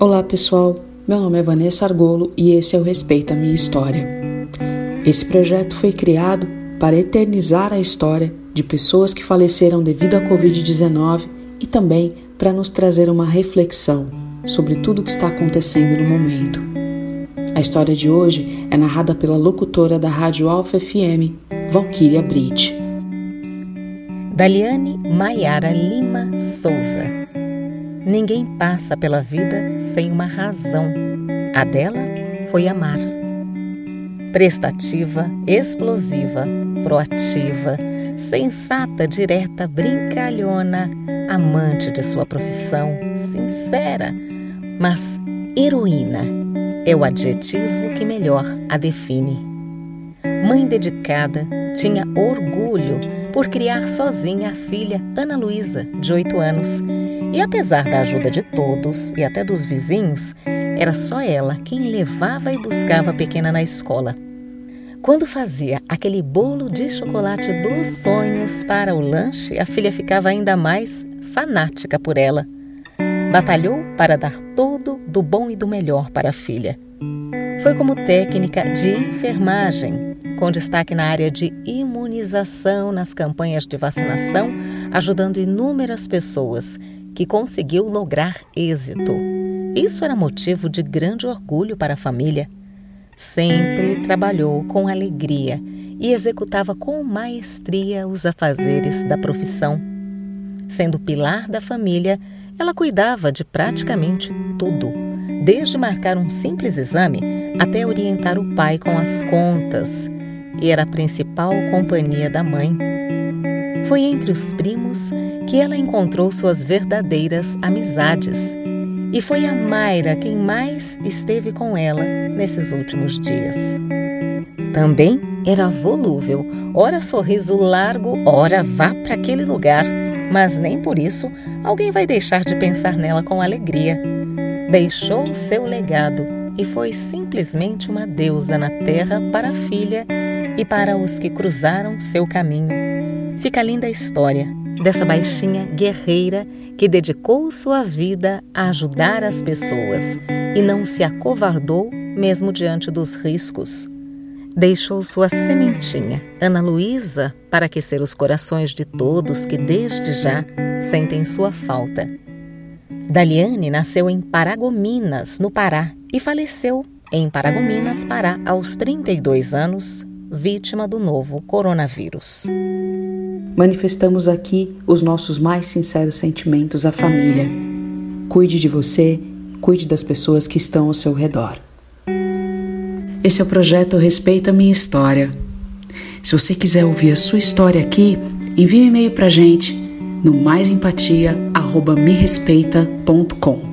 Olá pessoal, meu nome é Vanessa Argolo e esse é o Respeita a Minha História. Esse projeto foi criado para eternizar a história de pessoas que faleceram devido à Covid-19 e também para nos trazer uma reflexão sobre tudo o que está acontecendo no momento. A história de hoje é narrada pela locutora da Rádio Alfa FM, Valquíria Brit. Daliane Maiara Lima Souza Ninguém passa pela vida sem uma razão. A dela foi amar. Prestativa, explosiva, proativa, sensata, direta, brincalhona, amante de sua profissão, sincera, mas heroína é o adjetivo que melhor a define. Mãe dedicada, tinha orgulho por criar sozinha a filha Ana Luísa, de oito anos, e apesar da ajuda de todos e até dos vizinhos, era só ela quem levava e buscava a pequena na escola. Quando fazia aquele bolo de chocolate dos sonhos para o lanche, a filha ficava ainda mais fanática por ela. Batalhou para dar tudo do bom e do melhor para a filha. Foi como técnica de enfermagem, com destaque na área de imunização nas campanhas de vacinação, ajudando inúmeras pessoas que conseguiu lograr êxito. Isso era motivo de grande orgulho para a família. Sempre trabalhou com alegria e executava com maestria os afazeres da profissão. Sendo pilar da família, ela cuidava de praticamente tudo, desde marcar um simples exame até orientar o pai com as contas, e era a principal companhia da mãe. Foi entre os primos que ela encontrou suas verdadeiras amizades. E foi a Mayra quem mais esteve com ela nesses últimos dias. Também era volúvel, ora sorriso largo, ora vá para aquele lugar, mas nem por isso alguém vai deixar de pensar nela com alegria. Deixou seu legado e foi simplesmente uma deusa na terra para a filha e para os que cruzaram seu caminho fica linda a história dessa baixinha guerreira que dedicou sua vida a ajudar as pessoas e não se acovardou mesmo diante dos riscos. Deixou sua sementinha, Ana Luísa, para aquecer os corações de todos que desde já sentem sua falta. Daliane nasceu em Paragominas, no Pará, e faleceu em Paragominas, Pará, aos 32 anos, vítima do novo coronavírus manifestamos aqui os nossos mais sinceros sentimentos à família. Cuide de você, cuide das pessoas que estão ao seu redor. Esse é o projeto Respeita Minha História. Se você quiser ouvir a sua história aqui, envie um e-mail para gente no maisempatia@merespeita.com.